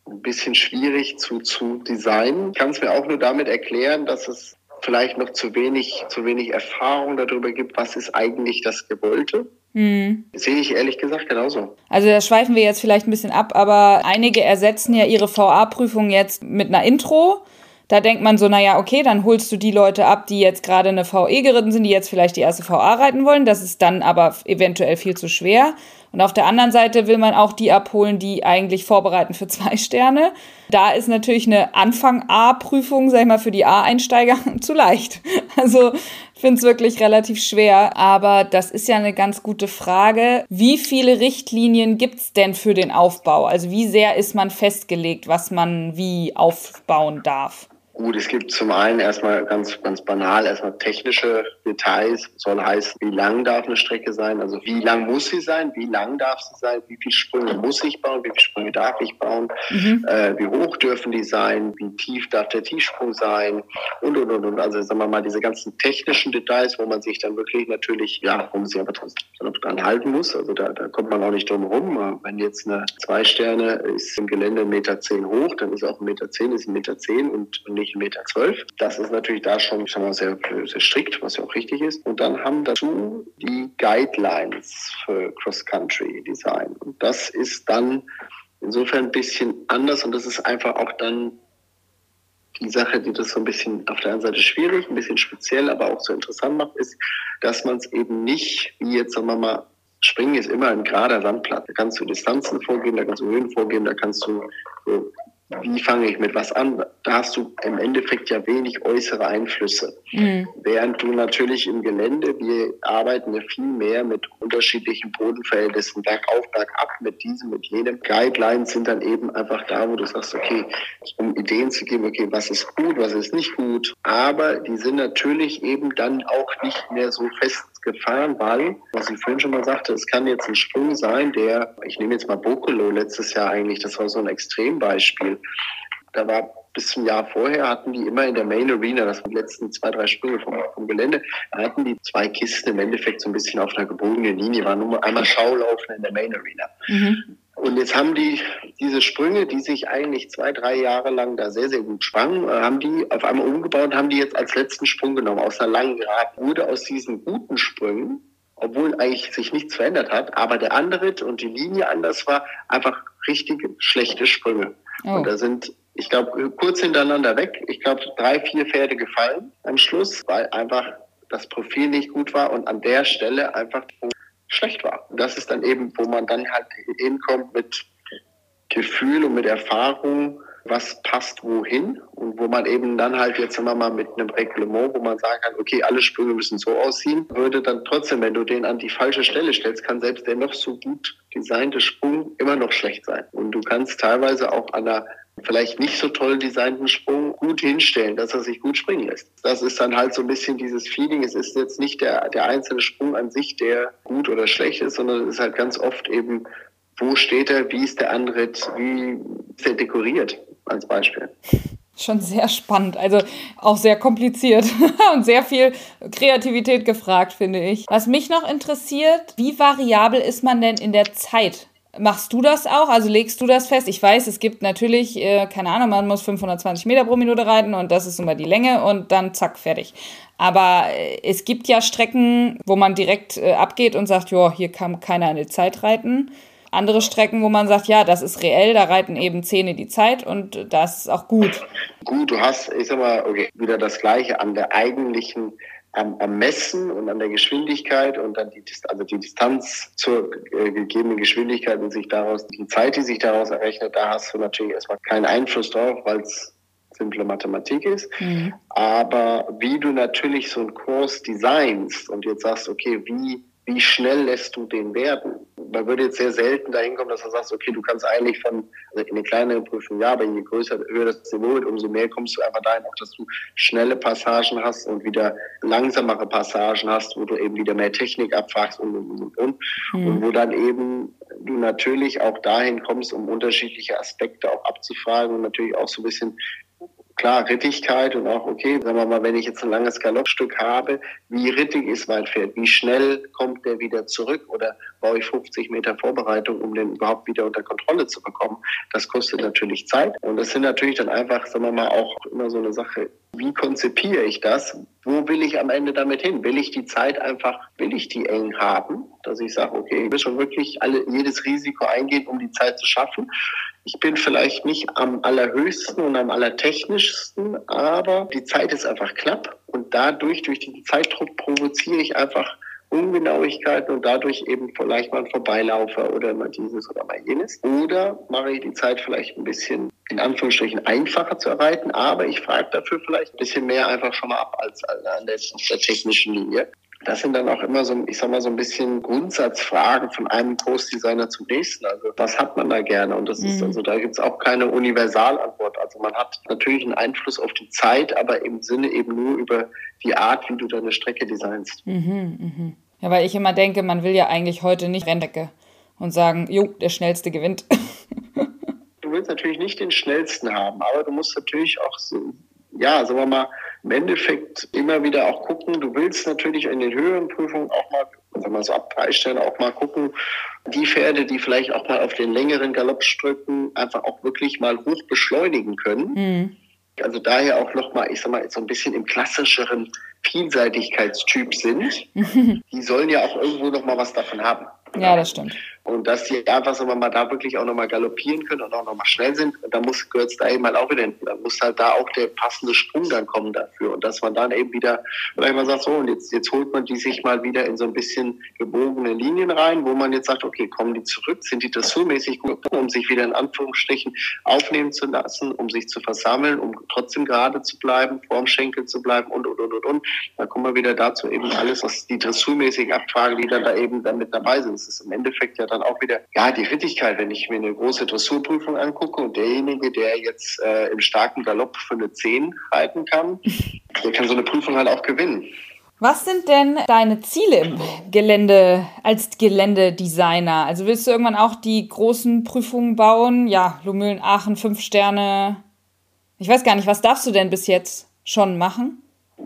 ein bisschen schwierig zu, zu designen. Ich kann es mir auch nur damit erklären, dass es vielleicht noch zu wenig, zu wenig Erfahrung darüber gibt, was ist eigentlich das Gewollte. Hm. Sehe ich ehrlich gesagt genauso. Also da schweifen wir jetzt vielleicht ein bisschen ab, aber einige ersetzen ja ihre VA-Prüfung jetzt mit einer Intro. Da denkt man so, naja, okay, dann holst du die Leute ab, die jetzt gerade eine VE geritten sind, die jetzt vielleicht die erste VA reiten wollen. Das ist dann aber eventuell viel zu schwer. Und auf der anderen Seite will man auch die abholen, die eigentlich vorbereiten für zwei Sterne. Da ist natürlich eine Anfang-A-Prüfung, sag ich mal, für die A-Einsteiger zu leicht. Also finde es wirklich relativ schwer. Aber das ist ja eine ganz gute Frage. Wie viele Richtlinien gibt's denn für den Aufbau? Also wie sehr ist man festgelegt, was man wie aufbauen darf? Gut, es gibt zum einen erstmal ganz, ganz banal, erstmal technische Details. Soll heißen, wie lang darf eine Strecke sein? Also wie lang muss sie sein? Wie lang darf sie sein? Wie viele Sprünge muss ich bauen? Wie viele Sprünge darf ich bauen? Mhm. Äh, wie hoch dürfen die sein? Wie tief darf der Tiefsprung sein? Und, und, und, und. Also sagen wir mal, diese ganzen technischen Details, wo man sich dann wirklich natürlich, ja, wo man sich aber trotzdem dran halten muss. Also da, da kommt man auch nicht drum herum. Wenn jetzt eine zwei Sterne ist im Gelände 1,10 Meter zehn hoch, dann ist auch 1,10 Meter zehn, ist 1,10 Meter zehn und nicht ich 1,12 Meter. Das ist natürlich da schon ich sag mal, sehr, sehr strikt, was ja auch richtig ist. Und dann haben dazu die Guidelines für Cross-Country-Design. Und das ist dann insofern ein bisschen anders und das ist einfach auch dann die Sache, die das so ein bisschen auf der einen Seite schwierig, ein bisschen speziell, aber auch so interessant macht, ist, dass man es eben nicht, wie jetzt sagen wir mal, Springen ist immer ein gerader Sandplatz. Da kannst du Distanzen vorgeben, da kannst du Höhen vorgeben, da kannst du so wie fange ich mit was an? Da hast du im Endeffekt ja wenig äußere Einflüsse. Mhm. Während du natürlich im Gelände, wir arbeiten ja viel mehr mit unterschiedlichen Bodenverhältnissen, bergauf, bergab, mit diesem, mit jenem. Guidelines sind dann eben einfach da, wo du sagst, okay, um Ideen zu geben, okay, was ist gut, was ist nicht gut. Aber die sind natürlich eben dann auch nicht mehr so festgefahren, weil, was ich vorhin schon mal sagte, es kann jetzt ein Sprung sein, der, ich nehme jetzt mal Bokolo letztes Jahr eigentlich, das war so ein Extrembeispiel. Da war bis zum Jahr vorher hatten die immer in der Main Arena, das waren die letzten zwei, drei Sprünge vom, vom Gelände, da hatten die zwei Kisten im Endeffekt so ein bisschen auf einer gebogenen Linie, waren nur einmal Schaulaufen in der Main Arena. Mhm. Und jetzt haben die diese Sprünge, die sich eigentlich zwei, drei Jahre lang da sehr, sehr gut schwangen, äh, haben die auf einmal umgebaut und haben die jetzt als letzten Sprung genommen. Aus einer langen Grad wurde aus diesen guten Sprüngen, obwohl eigentlich sich nichts verändert hat, aber der Anritt und die Linie anders war, einfach richtig schlechte Sprünge. Oh. Und da sind, ich glaube, kurz hintereinander weg, ich glaube, drei, vier Pferde gefallen am Schluss, weil einfach das Profil nicht gut war und an der Stelle einfach schlecht war. Das ist dann eben, wo man dann halt hinkommt mit Gefühl und mit Erfahrung, was passt wohin und wo man eben dann halt jetzt immer mal mit einem Reglement, wo man sagen kann, okay, alle Sprünge müssen so aussehen, würde dann trotzdem, wenn du den an die falsche Stelle stellst, kann selbst der noch so gut designte Sprung immer noch schlecht sein. Und du kannst teilweise auch an einer vielleicht nicht so toll designten Sprung gut hinstellen, dass er sich gut springen lässt. Das ist dann halt so ein bisschen dieses Feeling. Es ist jetzt nicht der, der einzelne Sprung an sich, der gut oder schlecht ist, sondern es ist halt ganz oft eben, wo steht er, wie ist der Anritt, wie ist er dekoriert, als Beispiel. Schon sehr spannend, also auch sehr kompliziert und sehr viel Kreativität gefragt, finde ich. Was mich noch interessiert, wie variabel ist man denn in der Zeit? Machst du das auch? Also legst du das fest? Ich weiß, es gibt natürlich, äh, keine Ahnung, man muss 520 Meter pro Minute reiten und das ist immer die Länge und dann zack, fertig. Aber äh, es gibt ja Strecken, wo man direkt äh, abgeht und sagt, ja, hier kann keiner eine Zeit reiten. Andere Strecken, wo man sagt, ja, das ist reell, da reiten eben Zähne die Zeit und das ist auch gut. Gut, du hast, ich sag mal, okay, wieder das Gleiche an der eigentlichen am, am Messen und an der Geschwindigkeit und dann die, also die Distanz zur äh, gegebenen Geschwindigkeit und sich daraus, die Zeit, die sich daraus errechnet, da hast du natürlich erstmal keinen Einfluss drauf, weil es simple Mathematik ist. Mhm. Aber wie du natürlich so einen Kurs designst und jetzt sagst, okay, wie wie schnell lässt du den werden? Man würde jetzt sehr selten dahin kommen, dass du sagst, okay, du kannst eigentlich von, also in eine kleinere Prüfung, ja, aber je größer, höher das Niveau wird, umso mehr kommst du einfach dahin, auch dass du schnelle Passagen hast und wieder langsamere Passagen hast, wo du eben wieder mehr Technik abfragst und, und, und, und. Mhm. Und wo dann eben du natürlich auch dahin kommst, um unterschiedliche Aspekte auch abzufragen und natürlich auch so ein bisschen klar, Rittigkeit und auch, okay, sagen wir mal, wenn ich jetzt ein langes Galoppstück habe, wie rittig ist mein Pferd? Wie schnell kommt der wieder zurück? Oder brauche ich 50 Meter Vorbereitung, um den überhaupt wieder unter Kontrolle zu bekommen? Das kostet natürlich Zeit. Und das sind natürlich dann einfach, sagen wir mal, auch immer so eine Sache. Wie konzipiere ich das? Wo will ich am Ende damit hin? Will ich die Zeit einfach, will ich die eng haben? Dass ich sage, okay, ich will schon wirklich alle, jedes Risiko eingehen, um die Zeit zu schaffen. Ich bin vielleicht nicht am allerhöchsten und am allertechnischsten, aber die Zeit ist einfach knapp und dadurch, durch den Zeitdruck provoziere ich einfach Ungenauigkeiten und dadurch eben vielleicht mal ein Vorbeilaufer oder mal dieses oder mal jenes. Oder mache ich die Zeit vielleicht ein bisschen in Anführungsstrichen einfacher zu erreichen, aber ich frage dafür vielleicht ein bisschen mehr einfach schon mal ab als an der, der technischen Linie das sind dann auch immer so, ich sag mal, so ein bisschen Grundsatzfragen von einem Kursdesigner zum nächsten. Also was hat man da gerne? Und das mhm. ist also, da gibt's auch keine Universalantwort. Also man hat natürlich einen Einfluss auf die Zeit, aber im Sinne eben nur über die Art, wie du deine Strecke designst. Mhm, mhm. Ja, weil ich immer denke, man will ja eigentlich heute nicht Renndecke und sagen, jo, der Schnellste gewinnt. du willst natürlich nicht den Schnellsten haben, aber du musst natürlich auch so, ja, sagen wir mal, im Endeffekt immer wieder auch gucken. Du willst natürlich in den höheren Prüfungen auch mal, sagen wir so ab drei Stellen auch mal gucken, die Pferde, die vielleicht auch mal auf den längeren Galoppstücken einfach auch wirklich mal hoch beschleunigen können. Mhm. Also daher auch nochmal, ich sag mal, so ein bisschen im klassischeren Vielseitigkeitstyp sind. die sollen ja auch irgendwo nochmal was davon haben. Ja, das stimmt. Und dass die einfach so mal da wirklich auch nochmal galoppieren können und auch nochmal schnell sind. Dann muss gehört da eben halt auch wieder hinten. Dann muss halt da auch der passende Sprung dann kommen dafür. Und dass man dann eben wieder, vielleicht mal sagt, so, und jetzt, jetzt holt man die sich mal wieder in so ein bisschen gebogene Linien rein, wo man jetzt sagt, okay, kommen die zurück, sind die dressurmäßig gut, um sich wieder in Anführungsstrichen aufnehmen zu lassen, um sich zu versammeln, um trotzdem gerade zu bleiben, vorm Schenkel zu bleiben und, und, und, und, und. Da kommen wir wieder dazu eben alles, was die dressurmäßigen Abfragen, die dann da eben dann mit dabei sind. Das ist im Endeffekt ja dann dann auch wieder, ja, die Rittigkeit, wenn ich mir eine große Dressurprüfung angucke und derjenige, der jetzt äh, im starken Galopp für eine 10 reiten kann, der kann so eine Prüfung halt auch gewinnen. Was sind denn deine Ziele im Gelände als Geländedesigner? Also willst du irgendwann auch die großen Prüfungen bauen? Ja, Lumülen Aachen, fünf Sterne. Ich weiß gar nicht, was darfst du denn bis jetzt schon machen?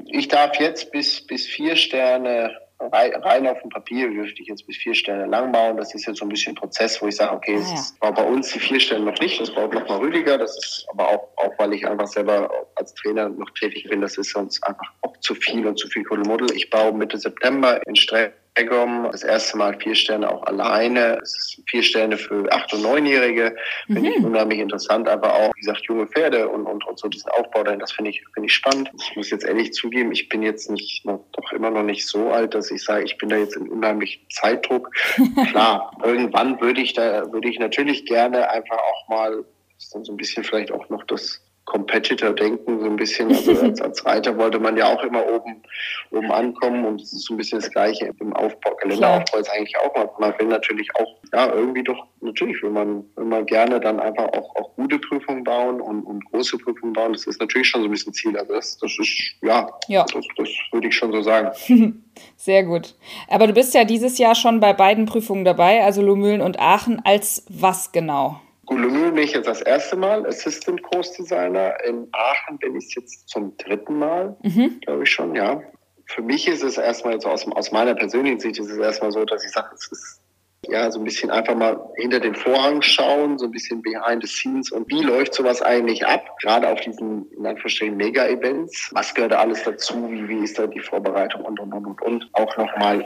Ich darf jetzt bis, bis vier Sterne rein auf dem Papier dürfte ich jetzt bis vier Sterne lang bauen. Das ist jetzt so ein bisschen ein Prozess, wo ich sage, okay, es ah, ja. bei uns die vier Sterne noch nicht, das baut nochmal Rüdiger. Das ist aber auch, auch, weil ich einfach selber als Trainer noch tätig bin, das ist sonst einfach auch zu viel und zu viel Kuddelmuddel. Ich baue Mitte September in Stress Egom, das erste Mal vier Sterne auch alleine. Es ist vier Sterne für acht- und neunjährige. Finde mhm. ich unheimlich interessant, aber auch, wie gesagt, junge Pferde und, und, und so diesen Aufbau dahin, das finde ich, finde ich spannend. Ich muss jetzt ehrlich zugeben, ich bin jetzt nicht, noch, doch immer noch nicht so alt, dass ich sage, ich bin da jetzt in unheimlichem Zeitdruck. Klar, irgendwann würde ich da, würde ich natürlich gerne einfach auch mal, das ist dann so ein bisschen vielleicht auch noch das Competitor-Denken so ein bisschen. Also als, als, Reiter wollte man ja auch immer oben, oben ankommen und es ist so ein bisschen das Gleiche im Aufbau, Geländeraufbau ist eigentlich auch. Man, man will natürlich auch, ja, irgendwie doch, natürlich will man, man gerne dann einfach auch, auch gute Prüfungen bauen und, und große Prüfungen bauen. Das ist natürlich schon so ein bisschen Ziel. Also das, das ist, ja, ja. Das, das würde ich schon so sagen. Sehr gut. Aber du bist ja dieses Jahr schon bei beiden Prüfungen dabei, also Lumülen und Aachen. Als was genau? Gulumü bin ich jetzt das erste Mal Assistant Course Designer. In Aachen bin ich jetzt zum dritten Mal, mhm. glaube ich schon, ja. Für mich ist es erstmal so aus, aus meiner persönlichen Sicht ist es erstmal so, dass ich sage, es ist ja so ein bisschen einfach mal hinter den Vorhang schauen, so ein bisschen behind the scenes und wie läuft sowas eigentlich ab? Gerade auf diesen, in Anführungsstrichen, Mega-Events. Was gehört da alles dazu? Wie, wie ist da die Vorbereitung und, und, und, und, und. Auch nochmal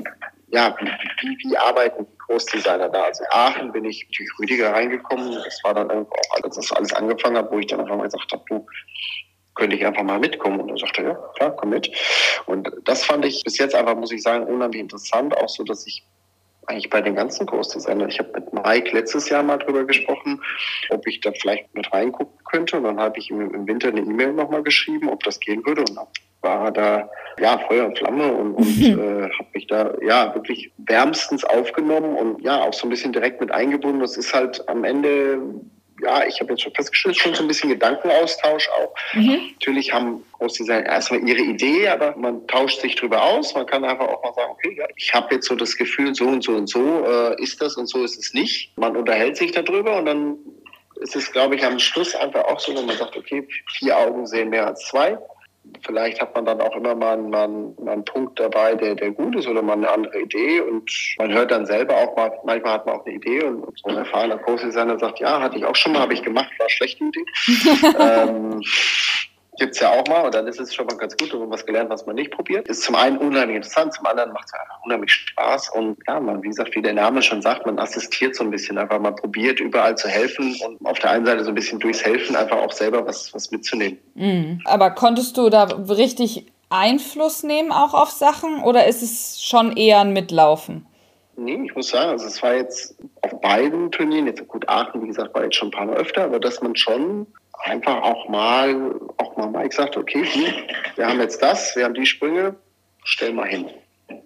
ja, wie, wie, wie arbeiten die Großdesigner da? Also Aachen bin ich durch Rüdiger reingekommen. Das war dann irgendwo auch, als das alles angefangen hat, wo ich dann einfach mal gesagt habe, du, könnte ich einfach mal mitkommen. Und er sagte, ja, klar, komm mit. Und das fand ich bis jetzt einfach, muss ich sagen, unheimlich interessant. Auch so, dass ich eigentlich bei den ganzen Großdesignern, ich habe mit Mike letztes Jahr mal drüber gesprochen, ob ich da vielleicht mit reingucken könnte. Und dann habe ich ihm im Winter eine E-Mail nochmal geschrieben, ob das gehen würde. Und dann war da ja Feuer und Flamme und, und mhm. äh, habe mich da ja wirklich wärmstens aufgenommen und ja auch so ein bisschen direkt mit eingebunden. Das ist halt am Ende ja, ich habe jetzt schon festgestellt, schon so ein bisschen Gedankenaustausch auch. Mhm. Natürlich haben Großdesigner erstmal ihre Idee, aber man tauscht sich drüber aus. Man kann einfach auch mal sagen, okay, ja, ich habe jetzt so das Gefühl, so und so und so äh, ist das und so ist es nicht. Man unterhält sich darüber und dann ist es, glaube ich, am Schluss einfach auch so, wenn man sagt, okay, vier Augen sehen mehr als zwei vielleicht hat man dann auch immer mal einen, mal einen, Punkt dabei, der, der gut ist oder mal eine andere Idee und man hört dann selber auch mal, manchmal hat man auch eine Idee und so ein erfahrener Coach-Designer sagt, ja, hatte ich auch schon mal, habe ich gemacht, war schlechte Idee. ähm, Gibt es ja auch mal und dann ist es schon mal ganz gut, wenn man was gelernt, was man nicht probiert. Ist zum einen unheimlich interessant, zum anderen macht es einfach unheimlich Spaß und ja, man, wie gesagt, wie der Name schon sagt, man assistiert so ein bisschen, einfach mal probiert, überall zu helfen und auf der einen Seite so ein bisschen durchs Helfen einfach auch selber was, was mitzunehmen. Mhm. Aber konntest du da richtig Einfluss nehmen auch auf Sachen oder ist es schon eher ein Mitlaufen? Nee, ich muss sagen, also es war jetzt auf beiden Turnieren, jetzt gut, Aachen, wie gesagt, war jetzt schon ein paar Mal öfter, aber dass man schon einfach auch mal, auch mal Mike sagt, okay, hier, wir haben jetzt das, wir haben die Sprünge, stell mal hin.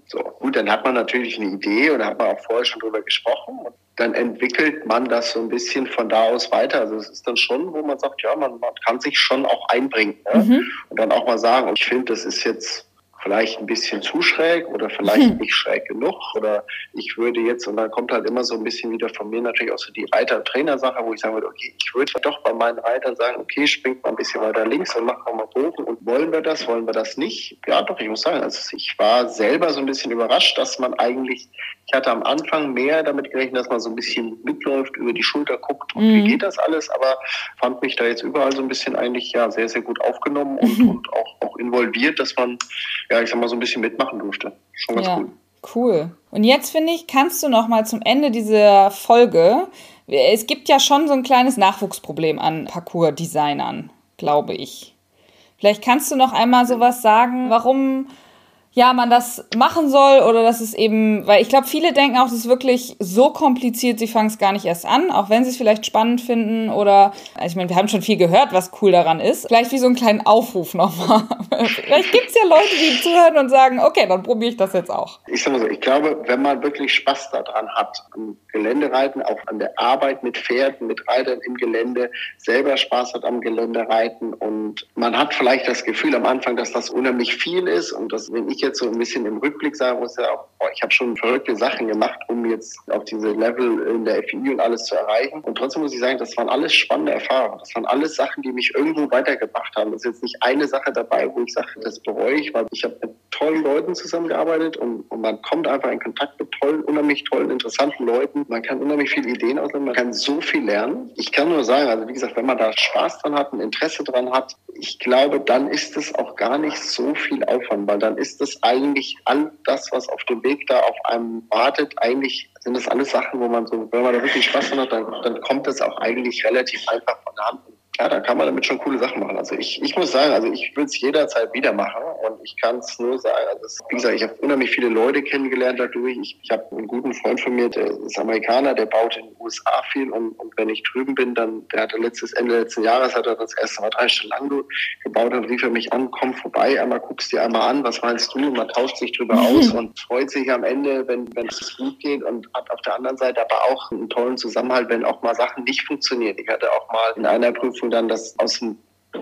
So, gut, dann hat man natürlich eine Idee und da hat man auch vorher schon drüber gesprochen. Und dann entwickelt man das so ein bisschen von da aus weiter. Also es ist dann schon, wo man sagt, ja, man, man kann sich schon auch einbringen. Ne? Mhm. Und dann auch mal sagen, ich finde, das ist jetzt vielleicht ein bisschen zu schräg oder vielleicht nicht schräg genug oder ich würde jetzt, und dann kommt halt immer so ein bisschen wieder von mir natürlich auch so die Reiter-Trainer-Sache, wo ich sagen würde, okay, ich würde doch bei meinen Reitern sagen, okay, springt mal ein bisschen weiter links und macht mal Bogen und wollen wir das, wollen wir das nicht? Ja, doch, ich muss sagen, also ich war selber so ein bisschen überrascht, dass man eigentlich, ich hatte am Anfang mehr damit gerechnet, dass man so ein bisschen mitläuft, über die Schulter guckt und mhm. wie geht das alles, aber fand mich da jetzt überall so ein bisschen eigentlich ja sehr, sehr gut aufgenommen und, mhm. und auch, auch involviert, dass man ja, ich sag mal, so ein bisschen mitmachen durfte. Schon ganz ja. cool. Cool. Und jetzt finde ich, kannst du noch mal zum Ende dieser Folge, es gibt ja schon so ein kleines Nachwuchsproblem an Parcours-Designern, glaube ich. Vielleicht kannst du noch einmal sowas sagen, warum ja, man das machen soll oder dass es eben, weil ich glaube, viele denken auch, das ist wirklich so kompliziert, sie fangen es gar nicht erst an, auch wenn sie es vielleicht spannend finden oder, also ich meine, wir haben schon viel gehört, was cool daran ist. Vielleicht wie so einen kleinen Aufruf nochmal. vielleicht gibt es ja Leute, die zuhören und sagen, okay, dann probiere ich das jetzt auch. Ich sag mal so, ich glaube, wenn man wirklich Spaß daran hat, am Geländereiten, auch an der Arbeit mit Pferden, mit Reitern im Gelände, selber Spaß hat am Geländereiten und man hat vielleicht das Gefühl am Anfang, dass das unheimlich viel ist und dass, wenn ich ich jetzt so ein bisschen im Rückblick sagen muss, ja, boah, ich habe schon verrückte Sachen gemacht, um jetzt auf diese Level in der FI und alles zu erreichen. Und trotzdem muss ich sagen, das waren alles spannende Erfahrungen. Das waren alles Sachen, die mich irgendwo weitergebracht haben. Das ist jetzt nicht eine Sache dabei, wo ich sage, das bereue ich, weil ich habe mit tollen Leuten zusammengearbeitet und, und man kommt einfach in Kontakt mit tollen, unheimlich tollen, interessanten Leuten. Man kann unheimlich viele Ideen ausnehmen, man kann so viel lernen. Ich kann nur sagen, also wie gesagt, wenn man da Spaß dran hat, ein Interesse dran hat, ich glaube, dann ist es auch gar nicht so viel Aufwand, weil dann ist es eigentlich all das, was auf dem Weg da auf einem wartet, eigentlich sind das alles Sachen, wo man so, wenn man da wirklich Spaß dran hat, dann, dann kommt das auch eigentlich relativ einfach von der Hand ja, da kann man damit schon coole Sachen machen. Also ich, ich muss sagen, also ich würde es jederzeit wieder machen und ich kann es nur sagen, also es, wie gesagt, ich habe unheimlich viele Leute kennengelernt dadurch. Ich, ich habe einen guten Freund von mir, der ist Amerikaner, der baut in den USA viel und, und wenn ich drüben bin, dann, der hatte letztes Ende letzten Jahres, hat er das erste Mal drei Stunden lang gebaut, dann rief er mich an, komm vorbei, einmal guckst dir einmal an, was meinst du? Und man tauscht sich drüber aus und freut sich am Ende, wenn es gut geht und hat auf der anderen Seite aber auch einen tollen Zusammenhalt, wenn auch mal Sachen nicht funktionieren. Ich hatte auch mal in einer Prüfung dann das aus dem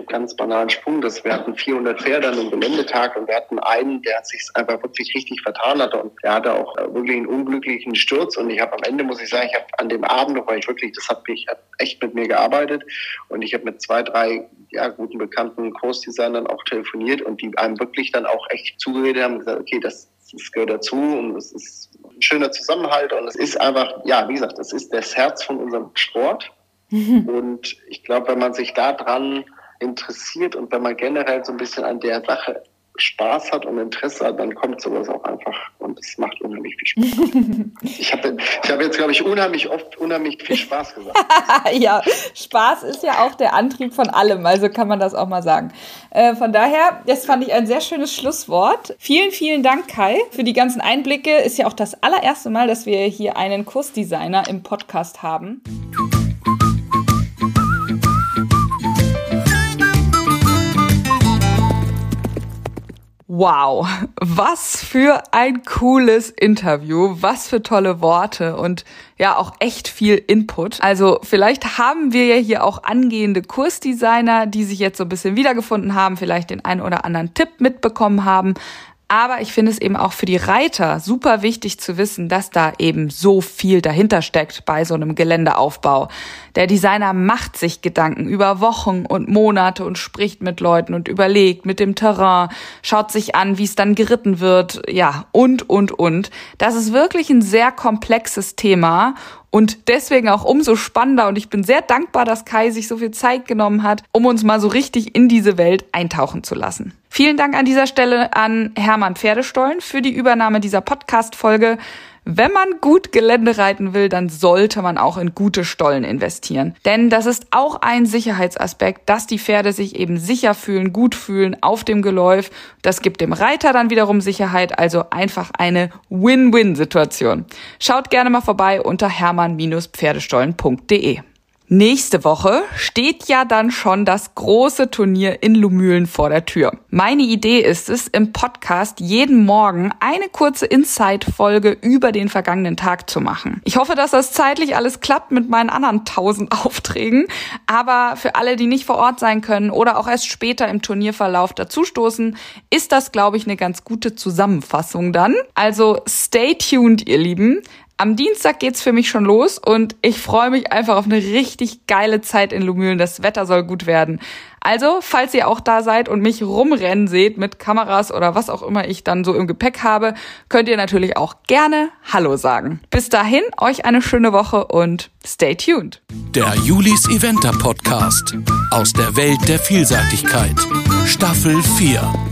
ganz banalen Sprung. Das, wir hatten 400 Pferde an einem Geländetag und wir hatten einen, der sich einfach wirklich richtig vertan hatte und der hatte auch wirklich einen unglücklichen Sturz und ich habe am Ende, muss ich sagen, ich habe an dem Abend noch, weil ich wirklich, das hat mich hat echt mit mir gearbeitet und ich habe mit zwei, drei ja, guten bekannten Kursdesignern auch telefoniert und die einem wirklich dann auch echt zugeredet haben und gesagt, okay, das, das gehört dazu und es ist ein schöner Zusammenhalt und es ist einfach, ja, wie gesagt, das ist das Herz von unserem Sport Und ich glaube, wenn man sich daran interessiert und wenn man generell so ein bisschen an der Sache Spaß hat und Interesse hat, dann kommt sowas auch einfach und es macht unheimlich viel Spaß. ich habe ich hab jetzt, glaube ich, unheimlich oft unheimlich viel Spaß gesagt. ja, Spaß ist ja auch der Antrieb von allem, also kann man das auch mal sagen. Äh, von daher, das fand ich ein sehr schönes Schlusswort. Vielen, vielen Dank, Kai, für die ganzen Einblicke. Ist ja auch das allererste Mal, dass wir hier einen Kursdesigner im Podcast haben. Wow, was für ein cooles Interview, was für tolle Worte und ja auch echt viel Input. Also vielleicht haben wir ja hier auch angehende Kursdesigner, die sich jetzt so ein bisschen wiedergefunden haben, vielleicht den einen oder anderen Tipp mitbekommen haben. Aber ich finde es eben auch für die Reiter super wichtig zu wissen, dass da eben so viel dahinter steckt bei so einem Geländeaufbau. Der Designer macht sich Gedanken über Wochen und Monate und spricht mit Leuten und überlegt mit dem Terrain, schaut sich an, wie es dann geritten wird, ja, und, und, und. Das ist wirklich ein sehr komplexes Thema und deswegen auch umso spannender und ich bin sehr dankbar, dass Kai sich so viel Zeit genommen hat, um uns mal so richtig in diese Welt eintauchen zu lassen. Vielen Dank an dieser Stelle an Hermann Pferdestollen für die Übernahme dieser Podcast-Folge. Wenn man gut Gelände reiten will, dann sollte man auch in gute Stollen investieren. Denn das ist auch ein Sicherheitsaspekt, dass die Pferde sich eben sicher fühlen, gut fühlen auf dem Geläuf. Das gibt dem Reiter dann wiederum Sicherheit, also einfach eine Win-Win-Situation. Schaut gerne mal vorbei unter hermann-pferdestollen.de. Nächste Woche steht ja dann schon das große Turnier in Lumülen vor der Tür. Meine Idee ist es, im Podcast jeden Morgen eine kurze Insight-Folge über den vergangenen Tag zu machen. Ich hoffe, dass das zeitlich alles klappt mit meinen anderen tausend Aufträgen. Aber für alle, die nicht vor Ort sein können oder auch erst später im Turnierverlauf dazustoßen, ist das, glaube ich, eine ganz gute Zusammenfassung dann. Also stay tuned, ihr Lieben. Am Dienstag geht's für mich schon los und ich freue mich einfach auf eine richtig geile Zeit in Lumülen. Das Wetter soll gut werden. Also, falls ihr auch da seid und mich rumrennen seht mit Kameras oder was auch immer ich dann so im Gepäck habe, könnt ihr natürlich auch gerne Hallo sagen. Bis dahin, euch eine schöne Woche und stay tuned. Der Julis Eventer Podcast aus der Welt der Vielseitigkeit. Staffel 4.